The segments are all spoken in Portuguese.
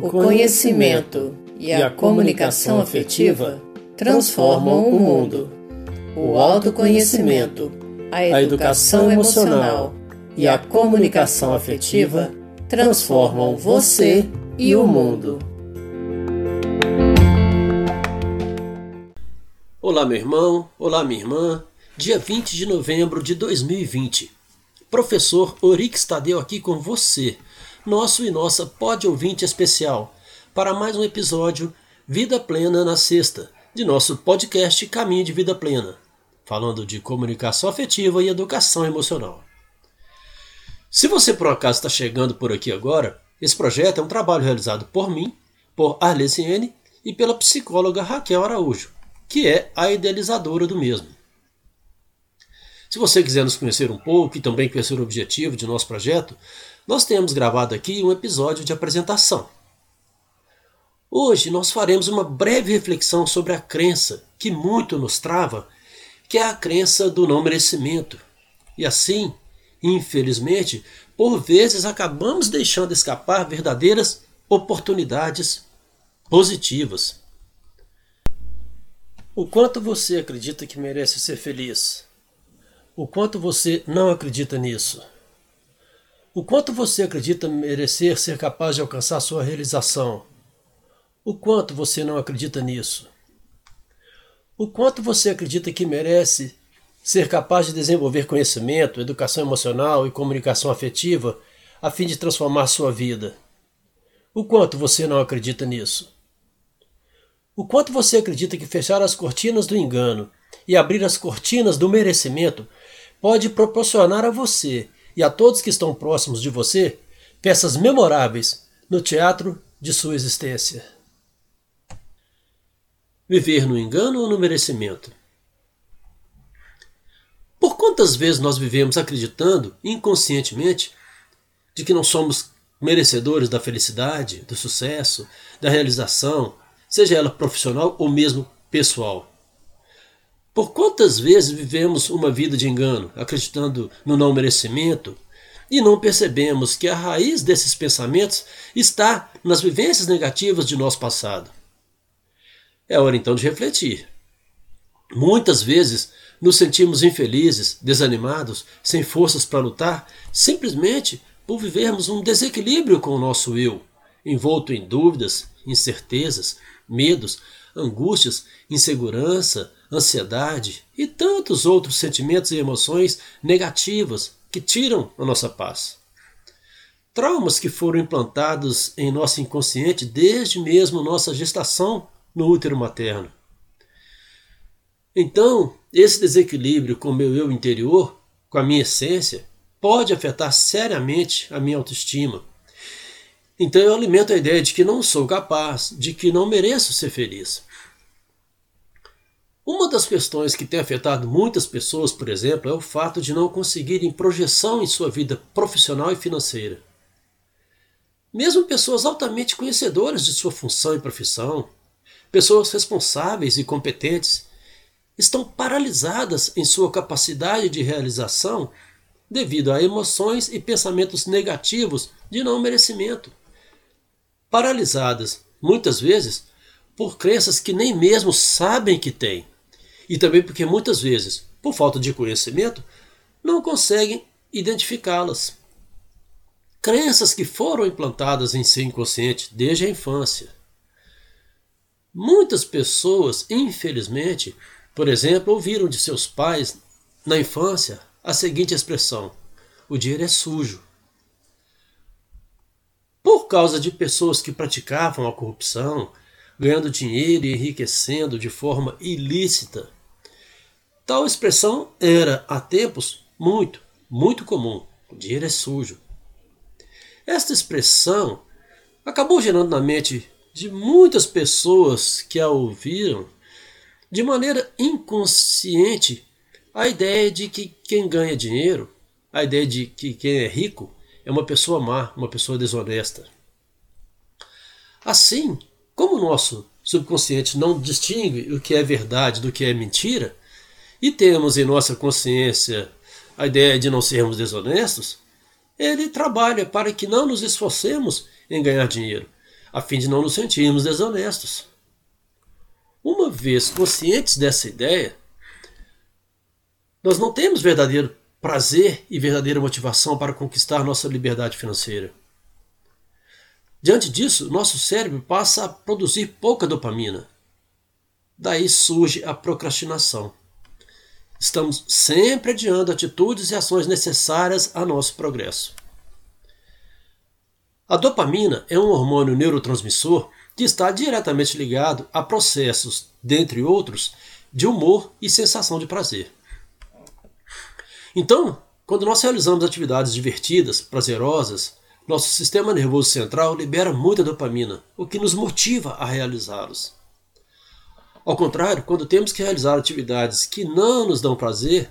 O conhecimento e a comunicação afetiva transformam o mundo. O autoconhecimento, a educação emocional e a comunicação afetiva transformam você e o mundo. Olá, meu irmão, olá, minha irmã. Dia 20 de novembro de 2020. Professor Orix Tadeu aqui com você nosso e nossa pode ouvinte especial, para mais um episódio Vida Plena na Sexta, de nosso podcast Caminho de Vida Plena, falando de comunicação afetiva e educação emocional. Se você por acaso está chegando por aqui agora, esse projeto é um trabalho realizado por mim, por Arlesiene e pela psicóloga Raquel Araújo, que é a idealizadora do mesmo. Se você quiser nos conhecer um pouco e também conhecer o objetivo de nosso projeto, nós temos gravado aqui um episódio de apresentação. Hoje nós faremos uma breve reflexão sobre a crença que muito nos trava, que é a crença do não merecimento. E assim, infelizmente, por vezes acabamos deixando escapar verdadeiras oportunidades positivas. O quanto você acredita que merece ser feliz? O quanto você não acredita nisso? O quanto você acredita merecer ser capaz de alcançar sua realização? O quanto você não acredita nisso? O quanto você acredita que merece ser capaz de desenvolver conhecimento, educação emocional e comunicação afetiva a fim de transformar sua vida? O quanto você não acredita nisso? O quanto você acredita que fechar as cortinas do engano e abrir as cortinas do merecimento pode proporcionar a você e a todos que estão próximos de você peças memoráveis no teatro de sua existência. Viver no engano ou no merecimento? Por quantas vezes nós vivemos acreditando, inconscientemente, de que não somos merecedores da felicidade, do sucesso, da realização, seja ela profissional ou mesmo pessoal? Por quantas vezes vivemos uma vida de engano, acreditando no não merecimento, e não percebemos que a raiz desses pensamentos está nas vivências negativas de nosso passado? É hora então de refletir. Muitas vezes nos sentimos infelizes, desanimados, sem forças para lutar, simplesmente por vivermos um desequilíbrio com o nosso eu, envolto em dúvidas, incertezas, medos, angústias, insegurança, ansiedade e tantos outros sentimentos e emoções negativas que tiram a nossa paz. Traumas que foram implantados em nosso inconsciente desde mesmo nossa gestação no útero materno. Então, esse desequilíbrio com o meu eu interior, com a minha essência, pode afetar seriamente a minha autoestima. Então eu alimento a ideia de que não sou capaz, de que não mereço ser feliz. Uma das questões que tem afetado muitas pessoas, por exemplo, é o fato de não conseguirem projeção em sua vida profissional e financeira. Mesmo pessoas altamente conhecedoras de sua função e profissão, pessoas responsáveis e competentes, estão paralisadas em sua capacidade de realização devido a emoções e pensamentos negativos de não merecimento. Paralisadas, muitas vezes, por crenças que nem mesmo sabem que têm e também porque muitas vezes, por falta de conhecimento, não conseguem identificá-las. Crenças que foram implantadas em seu inconsciente desde a infância. Muitas pessoas, infelizmente, por exemplo, ouviram de seus pais na infância a seguinte expressão: o dinheiro é sujo. Por causa de pessoas que praticavam a corrupção, ganhando dinheiro e enriquecendo de forma ilícita, Tal expressão era, há tempos, muito, muito comum. O dinheiro é sujo. Esta expressão acabou gerando na mente de muitas pessoas que a ouviram, de maneira inconsciente, a ideia de que quem ganha dinheiro, a ideia de que quem é rico é uma pessoa má, uma pessoa desonesta. Assim, como o nosso subconsciente não distingue o que é verdade do que é mentira, e temos em nossa consciência a ideia de não sermos desonestos, ele trabalha para que não nos esforcemos em ganhar dinheiro, a fim de não nos sentirmos desonestos. Uma vez conscientes dessa ideia, nós não temos verdadeiro prazer e verdadeira motivação para conquistar nossa liberdade financeira. Diante disso, nosso cérebro passa a produzir pouca dopamina. Daí surge a procrastinação. Estamos sempre adiando atitudes e ações necessárias a nosso progresso. A dopamina é um hormônio neurotransmissor que está diretamente ligado a processos, dentre outros, de humor e sensação de prazer. Então, quando nós realizamos atividades divertidas, prazerosas, nosso sistema nervoso central libera muita dopamina, o que nos motiva a realizá-los. Ao contrário, quando temos que realizar atividades que não nos dão prazer,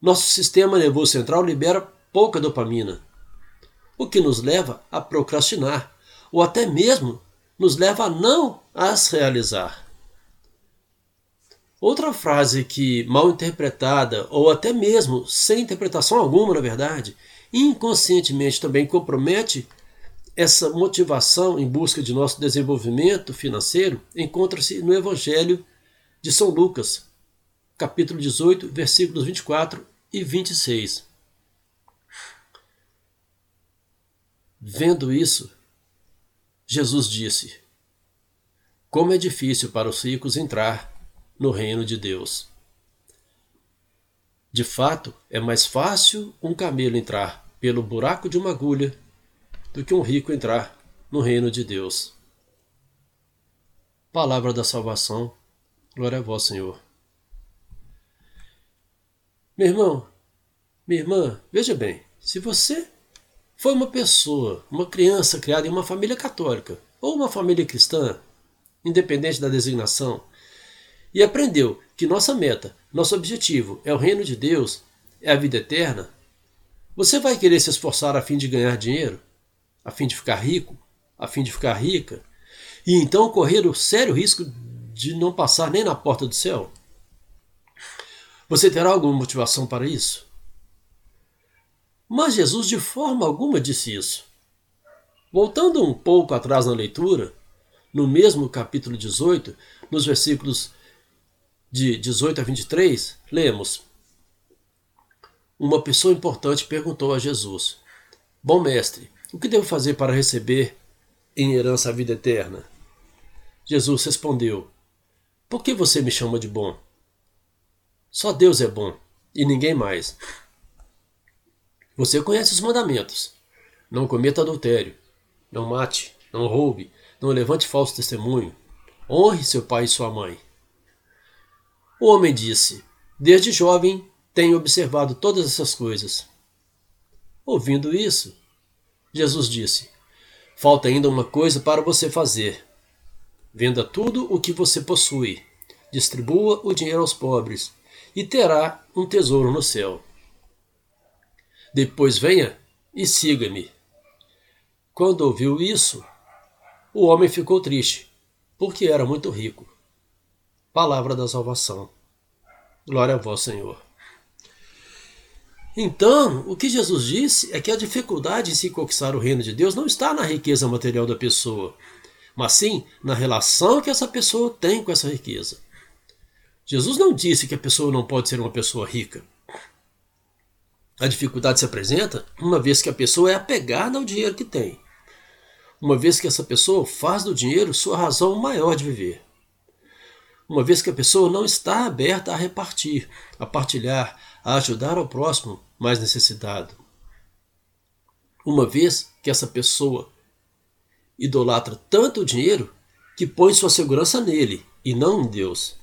nosso sistema nervoso central libera pouca dopamina, o que nos leva a procrastinar, ou até mesmo nos leva a não as realizar. Outra frase que, mal interpretada, ou até mesmo sem interpretação alguma, na verdade, inconscientemente também compromete essa motivação em busca de nosso desenvolvimento financeiro, encontra-se no Evangelho de São Lucas, capítulo 18, versículos 24 e 26. Vendo isso, Jesus disse: Como é difícil para os ricos entrar no reino de Deus. De fato, é mais fácil um camelo entrar pelo buraco de uma agulha do que um rico entrar no reino de Deus. Palavra da salvação, glória a vós, Senhor. Meu irmão, minha irmã, veja bem, se você foi uma pessoa, uma criança criada em uma família católica ou uma família cristã, independente da designação, e aprendeu que nossa meta, nosso objetivo é o reino de Deus, é a vida eterna, você vai querer se esforçar a fim de ganhar dinheiro, a fim de ficar rico, a fim de ficar rica, e então correr o sério risco de não passar nem na porta do céu? Você terá alguma motivação para isso? Mas Jesus de forma alguma disse isso. Voltando um pouco atrás na leitura, no mesmo capítulo 18, nos versículos de 18 a 23, lemos: Uma pessoa importante perguntou a Jesus: Bom mestre, o que devo fazer para receber em herança a vida eterna? Jesus respondeu: Por que você me chama de bom? Só Deus é bom e ninguém mais. Você conhece os mandamentos. Não cometa adultério. Não mate. Não roube. Não levante falso testemunho. Honre seu pai e sua mãe. O homem disse: Desde jovem tenho observado todas essas coisas. Ouvindo isso, Jesus disse: Falta ainda uma coisa para você fazer. Venda tudo o que você possui, distribua o dinheiro aos pobres, e terá um tesouro no céu. Depois venha e siga-me. Quando ouviu isso, o homem ficou triste, porque era muito rico. Palavra da salvação. Glória a vós, Senhor. Então, o que Jesus disse é que a dificuldade em se conquistar o reino de Deus não está na riqueza material da pessoa, mas sim na relação que essa pessoa tem com essa riqueza. Jesus não disse que a pessoa não pode ser uma pessoa rica. A dificuldade se apresenta uma vez que a pessoa é apegada ao dinheiro que tem. Uma vez que essa pessoa faz do dinheiro sua razão maior de viver. Uma vez que a pessoa não está aberta a repartir, a partilhar, a ajudar ao próximo mais necessitado. Uma vez que essa pessoa idolatra tanto o dinheiro que põe sua segurança nele e não em Deus.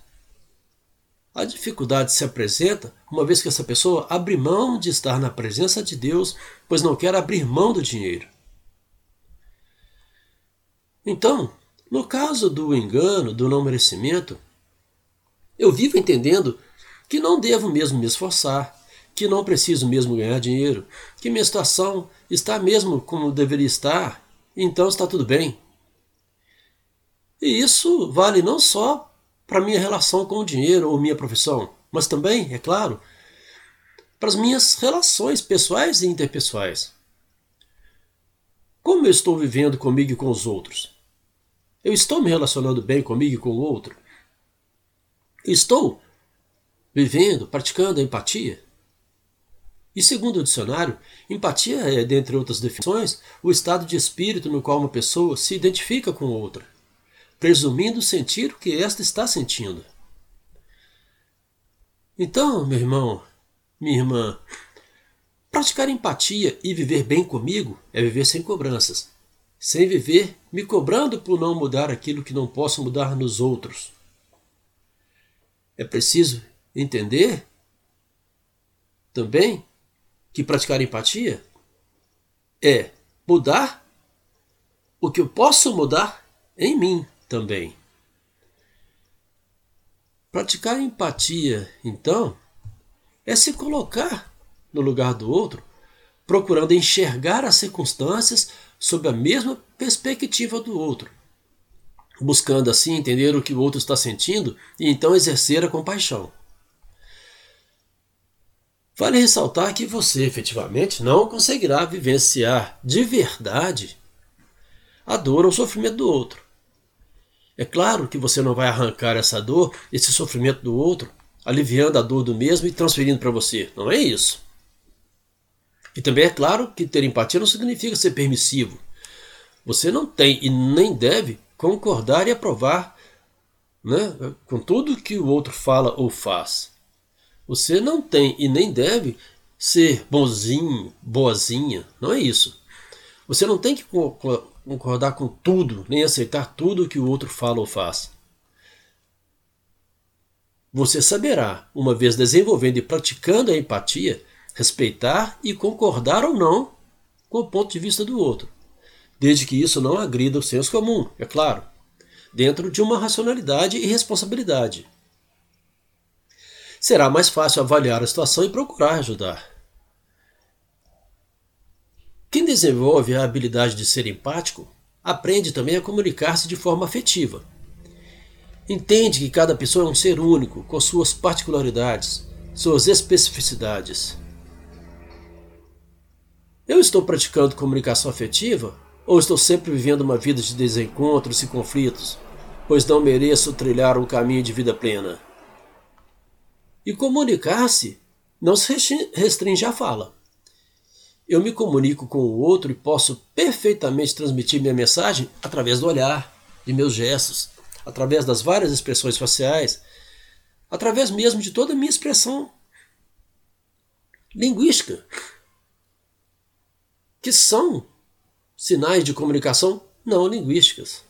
A dificuldade se apresenta uma vez que essa pessoa abre mão de estar na presença de Deus, pois não quer abrir mão do dinheiro. Então, no caso do engano, do não merecimento, eu vivo entendendo que não devo mesmo me esforçar, que não preciso mesmo ganhar dinheiro, que minha situação está mesmo como deveria estar, então está tudo bem. E isso vale não só para minha relação com o dinheiro ou minha profissão, mas também, é claro, para as minhas relações pessoais e interpessoais. Como eu estou vivendo comigo e com os outros? Eu estou me relacionando bem comigo e com o outro? Estou vivendo, praticando a empatia? E segundo o dicionário, empatia é, dentre outras definições, o estado de espírito no qual uma pessoa se identifica com outra, presumindo sentir o que esta está sentindo. Então, meu irmão, minha irmã, praticar empatia e viver bem comigo é viver sem cobranças, sem viver me cobrando por não mudar aquilo que não posso mudar nos outros. É preciso entender também que praticar empatia é mudar o que eu posso mudar em mim também. Praticar empatia, então, é se colocar no lugar do outro, procurando enxergar as circunstâncias sob a mesma perspectiva do outro, buscando assim entender o que o outro está sentindo e então exercer a compaixão. Vale ressaltar que você efetivamente não conseguirá vivenciar de verdade a dor ou o sofrimento do outro. É claro que você não vai arrancar essa dor, esse sofrimento do outro, aliviando a dor do mesmo e transferindo para você. Não é isso. E também é claro que ter empatia não significa ser permissivo. Você não tem e nem deve concordar e aprovar né, com tudo que o outro fala ou faz. Você não tem e nem deve ser bonzinho, boazinha. Não é isso. Você não tem que concordar com tudo, nem aceitar tudo que o outro fala ou faz. Você saberá, uma vez desenvolvendo e praticando a empatia, respeitar e concordar ou não com o ponto de vista do outro, desde que isso não agrida o senso comum, é claro, dentro de uma racionalidade e responsabilidade será mais fácil avaliar a situação e procurar ajudar. Quem desenvolve a habilidade de ser empático aprende também a comunicar-se de forma afetiva. Entende que cada pessoa é um ser único, com suas particularidades, suas especificidades. Eu estou praticando comunicação afetiva ou estou sempre vivendo uma vida de desencontros e conflitos, pois não mereço trilhar um caminho de vida plena? E comunicar-se não se restringe à fala. Eu me comunico com o outro e posso perfeitamente transmitir minha mensagem através do olhar, de meus gestos, através das várias expressões faciais, através mesmo de toda a minha expressão linguística, que são sinais de comunicação não linguísticas.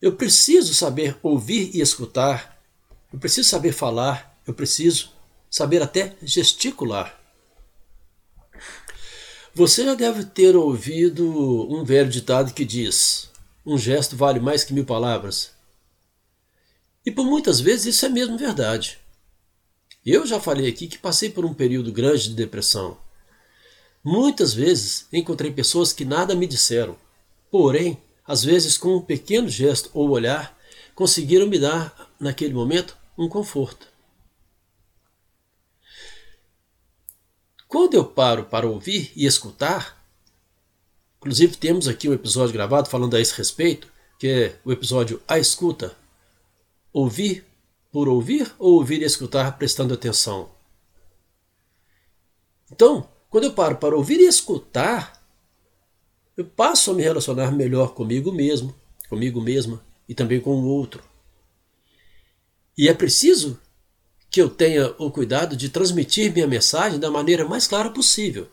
Eu preciso saber ouvir e escutar eu preciso saber falar, eu preciso saber até gesticular. Você já deve ter ouvido um velho ditado que diz: um gesto vale mais que mil palavras. E por muitas vezes isso é mesmo verdade. Eu já falei aqui que passei por um período grande de depressão. Muitas vezes encontrei pessoas que nada me disseram, porém, às vezes com um pequeno gesto ou olhar, conseguiram me dar, naquele momento, um conforto. Quando eu paro para ouvir e escutar, inclusive temos aqui um episódio gravado falando a esse respeito, que é o episódio A Escuta. Ouvir por ouvir ou ouvir e escutar prestando atenção? Então, quando eu paro para ouvir e escutar, eu passo a me relacionar melhor comigo mesmo, comigo mesma e também com o outro. E é preciso que eu tenha o cuidado de transmitir minha mensagem da maneira mais clara possível,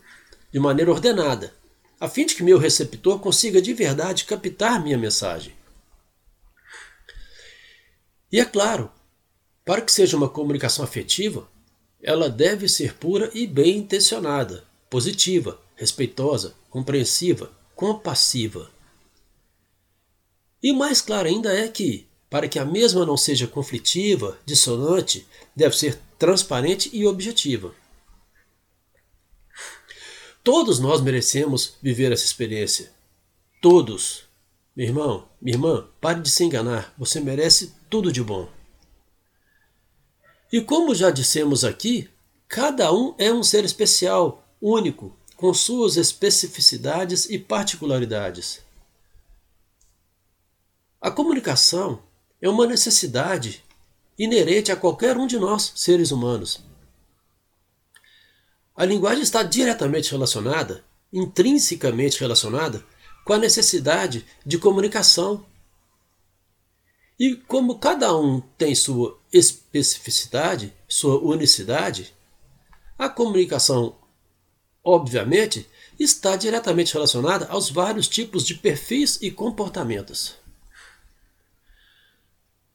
de maneira ordenada, a fim de que meu receptor consiga de verdade captar minha mensagem. E é claro, para que seja uma comunicação afetiva, ela deve ser pura e bem intencionada, positiva, respeitosa, compreensiva, compassiva. E mais claro ainda é que, para que a mesma não seja conflitiva, dissonante, deve ser transparente e objetiva. Todos nós merecemos viver essa experiência. Todos. Meu irmão, minha irmã, pare de se enganar. Você merece tudo de bom. E como já dissemos aqui, cada um é um ser especial, único, com suas especificidades e particularidades. A comunicação é uma necessidade inerente a qualquer um de nós, seres humanos. A linguagem está diretamente relacionada, intrinsecamente relacionada, com a necessidade de comunicação. E como cada um tem sua especificidade, sua unicidade, a comunicação, obviamente, está diretamente relacionada aos vários tipos de perfis e comportamentos.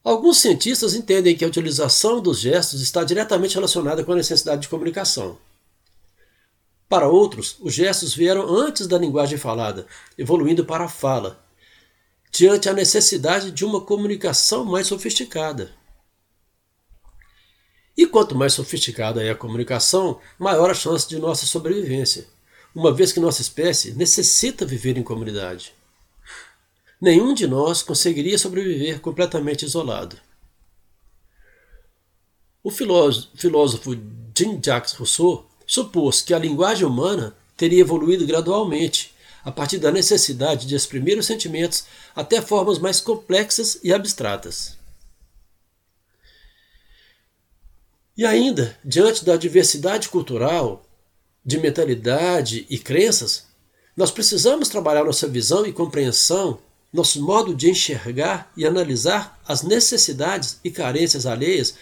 Alguns cientistas entendem que a utilização dos gestos está diretamente relacionada com a necessidade de comunicação. Para outros, os gestos vieram antes da linguagem falada, evoluindo para a fala, diante a necessidade de uma comunicação mais sofisticada. E quanto mais sofisticada é a comunicação, maior a chance de nossa sobrevivência, uma vez que nossa espécie necessita viver em comunidade. Nenhum de nós conseguiria sobreviver completamente isolado. O filósofo Jean-Jacques Rousseau supôs que a linguagem humana teria evoluído gradualmente, a partir da necessidade de exprimir os sentimentos até formas mais complexas e abstratas. E ainda, diante da diversidade cultural, de mentalidade e crenças, nós precisamos trabalhar nossa visão e compreensão nosso modo de enxergar e analisar as necessidades e carências alheias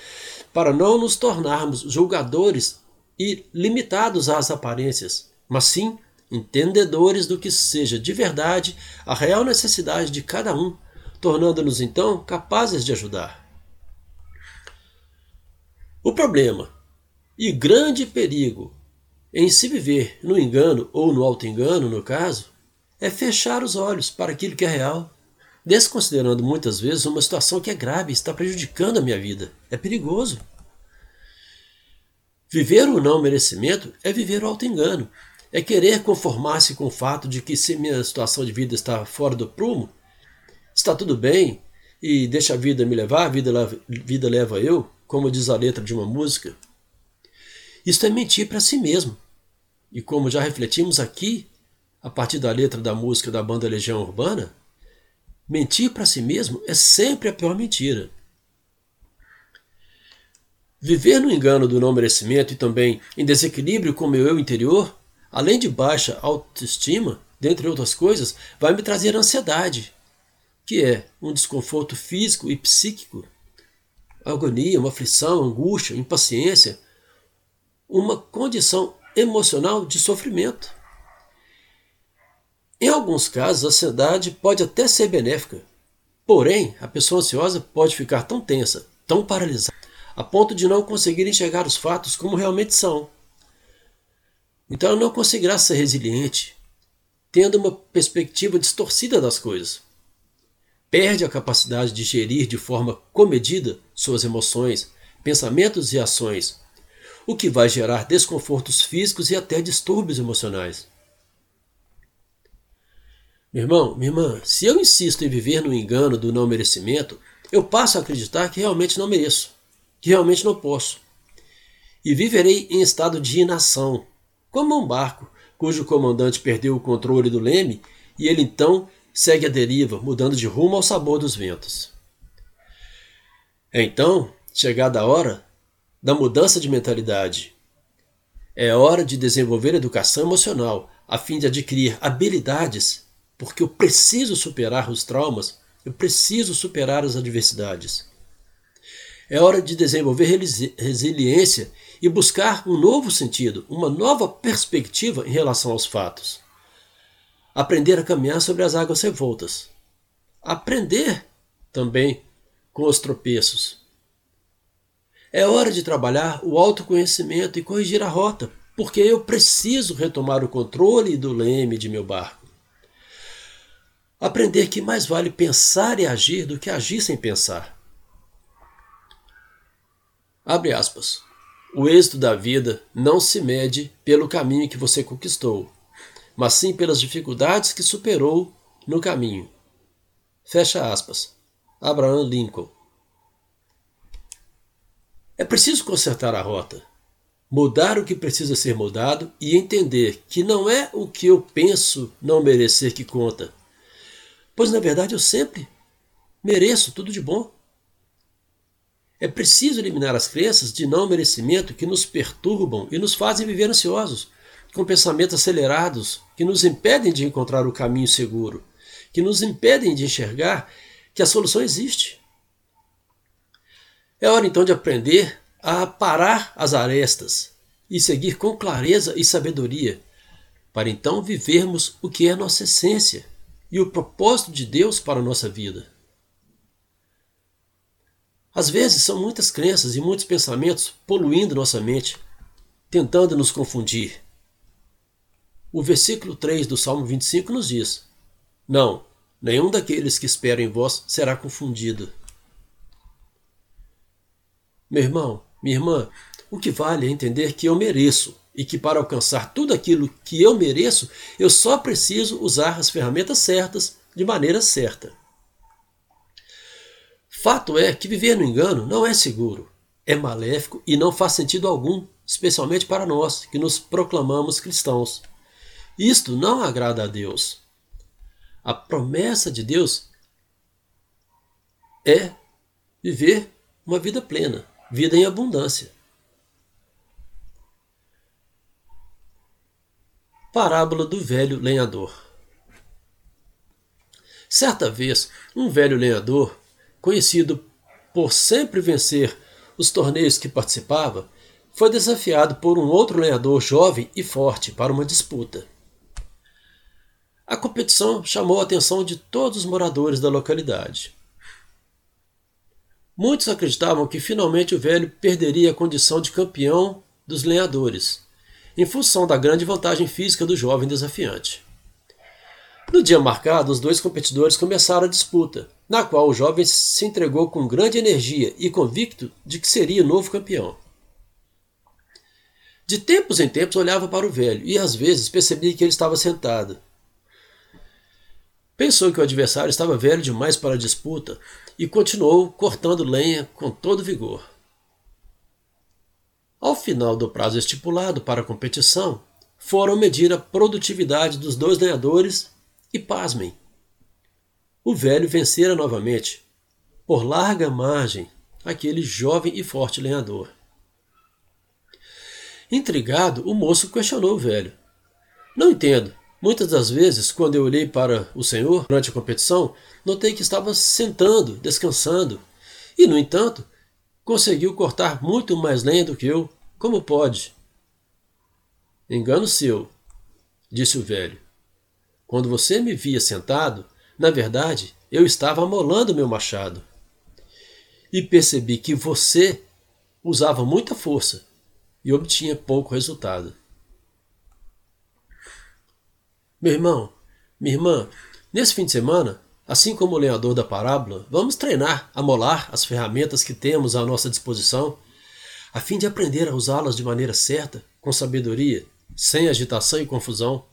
para não nos tornarmos julgadores e limitados às aparências, mas sim entendedores do que seja de verdade a real necessidade de cada um, tornando-nos então capazes de ajudar. O problema e grande perigo em se viver no engano ou no auto-engano, no caso, é fechar os olhos para aquilo que é real, desconsiderando muitas vezes uma situação que é grave está prejudicando a minha vida. É perigoso. Viver o não merecimento é viver o auto-engano. É querer conformar-se com o fato de que se minha situação de vida está fora do prumo, está tudo bem e deixa a vida me levar, a vida leva, vida leva eu, como diz a letra de uma música. Isto é mentir para si mesmo. E como já refletimos aqui, a partir da letra da música da banda Legião Urbana, mentir para si mesmo é sempre a pior mentira. Viver no engano do não merecimento e também em desequilíbrio com meu eu interior, além de baixa autoestima, dentre outras coisas, vai me trazer ansiedade, que é um desconforto físico e psíquico, agonia, uma aflição, angústia, impaciência, uma condição emocional de sofrimento. Em alguns casos, a ansiedade pode até ser benéfica. Porém, a pessoa ansiosa pode ficar tão tensa, tão paralisada, a ponto de não conseguir enxergar os fatos como realmente são. Então ela não conseguirá ser resiliente, tendo uma perspectiva distorcida das coisas. Perde a capacidade de gerir de forma comedida suas emoções, pensamentos e ações, o que vai gerar desconfortos físicos e até distúrbios emocionais. Meu irmão, minha irmã, se eu insisto em viver no engano do não merecimento, eu passo a acreditar que realmente não mereço, que realmente não posso. E viverei em estado de inação, como um barco cujo comandante perdeu o controle do leme e ele então segue a deriva, mudando de rumo ao sabor dos ventos. Então, chegada a hora da mudança de mentalidade. É hora de desenvolver educação emocional a fim de adquirir habilidades porque eu preciso superar os traumas, eu preciso superar as adversidades. É hora de desenvolver resiliência e buscar um novo sentido, uma nova perspectiva em relação aos fatos. Aprender a caminhar sobre as águas revoltas. Aprender também com os tropeços. É hora de trabalhar o autoconhecimento e corrigir a rota, porque eu preciso retomar o controle do leme de meu barco. Aprender que mais vale pensar e agir do que agir sem pensar. Abre aspas. O êxito da vida não se mede pelo caminho que você conquistou, mas sim pelas dificuldades que superou no caminho. Fecha aspas. Abraham Lincoln. É preciso consertar a rota. mudar o que precisa ser mudado e entender que não é o que eu penso não merecer que conta, pois na verdade eu sempre mereço tudo de bom. É preciso eliminar as crenças de não merecimento que nos perturbam e nos fazem viver ansiosos, com pensamentos acelerados que nos impedem de encontrar o caminho seguro, que nos impedem de enxergar que a solução existe. É hora então de aprender a parar as arestas e seguir com clareza e sabedoria, para então vivermos o que é nossa essência e o propósito de Deus para a nossa vida. Às vezes são muitas crenças e muitos pensamentos poluindo nossa mente, tentando nos confundir. O versículo 3 do Salmo 25 nos diz: Não, nenhum daqueles que esperam em vós será confundido. Meu irmão, minha irmã, o que vale é entender que eu mereço e que para alcançar tudo aquilo que eu mereço, eu só preciso usar as ferramentas certas de maneira certa. Fato é que viver no engano não é seguro, é maléfico e não faz sentido algum, especialmente para nós que nos proclamamos cristãos. Isto não agrada a Deus. A promessa de Deus é viver uma vida plena, vida em abundância. Parábola do velho lenhador. Certa vez, um velho lenhador, conhecido por sempre vencer os torneios que participava, foi desafiado por um outro lenhador jovem e forte para uma disputa. A competição chamou a atenção de todos os moradores da localidade. Muitos acreditavam que finalmente o velho perderia a condição de campeão dos lenhadores, em função da grande vantagem física do jovem desafiante. No dia marcado, os dois competidores começaram a disputa, na qual o jovem se entregou com grande energia e convicto de que seria o novo campeão. De tempos em tempos olhava para o velho e às vezes percebia que ele estava sentado. Pensou que o adversário estava velho demais para a disputa e continuou cortando lenha com todo vigor. Final do prazo estipulado para a competição, foram medir a produtividade dos dois lenhadores e, pasmem, o velho vencera novamente, por larga margem, aquele jovem e forte lenhador. Intrigado, o moço questionou o velho. Não entendo. Muitas das vezes, quando eu olhei para o senhor durante a competição, notei que estava sentando, descansando, e, no entanto, conseguiu cortar muito mais lenha do que eu. Como pode? Engano seu, disse o velho. Quando você me via sentado, na verdade, eu estava amolando meu machado. E percebi que você usava muita força e obtinha pouco resultado. Meu irmão, minha irmã, nesse fim de semana, assim como o lenhador da parábola, vamos treinar a molar as ferramentas que temos à nossa disposição, a fim de aprender a usá-las de maneira certa, com sabedoria, sem agitação e confusão.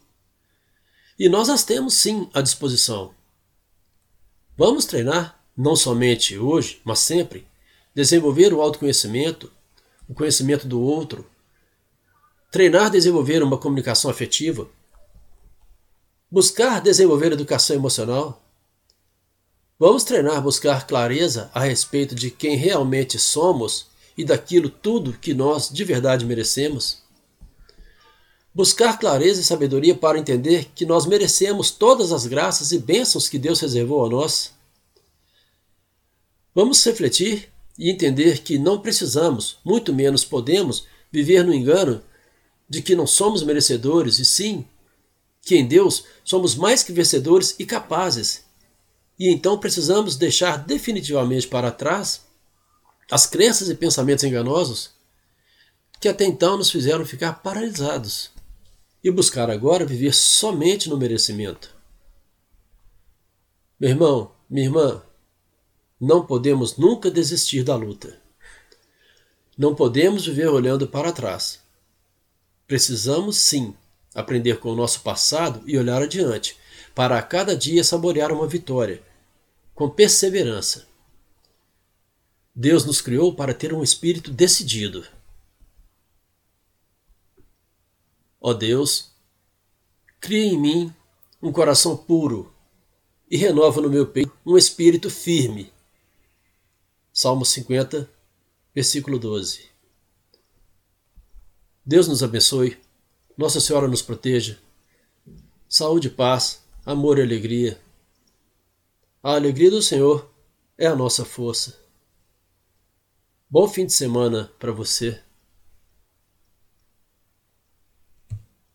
E nós as temos sim à disposição. Vamos treinar, não somente hoje, mas sempre, desenvolver o autoconhecimento, o conhecimento do outro, treinar desenvolver uma comunicação afetiva, Buscar desenvolver educação emocional. Vamos treinar buscar clareza a respeito de quem realmente somos e daquilo tudo que nós de verdade merecemos. Buscar clareza e sabedoria para entender que nós merecemos todas as graças e bênçãos que Deus reservou a nós. Vamos refletir e entender que não precisamos, muito menos podemos, viver no engano de que não somos merecedores e sim que em Deus somos mais que vencedores e capazes. E então precisamos deixar definitivamente para trás as crenças e pensamentos enganosos que até então nos fizeram ficar paralisados e buscar agora viver somente no merecimento. Meu irmão, minha irmã, não podemos nunca desistir da luta. Não podemos viver olhando para trás. Precisamos sim aprender com o nosso passado e olhar adiante, para a cada dia saborear uma vitória, com perseverança. Deus nos criou para ter um espírito decidido. Ó Deus, cria em mim um coração puro e renova no meu peito um espírito firme. Salmo 50, versículo 12. Deus nos abençoe, Nossa Senhora nos proteja. Saúde, paz, amor e alegria. A alegria do Senhor é a nossa força. Bom fim de semana para você.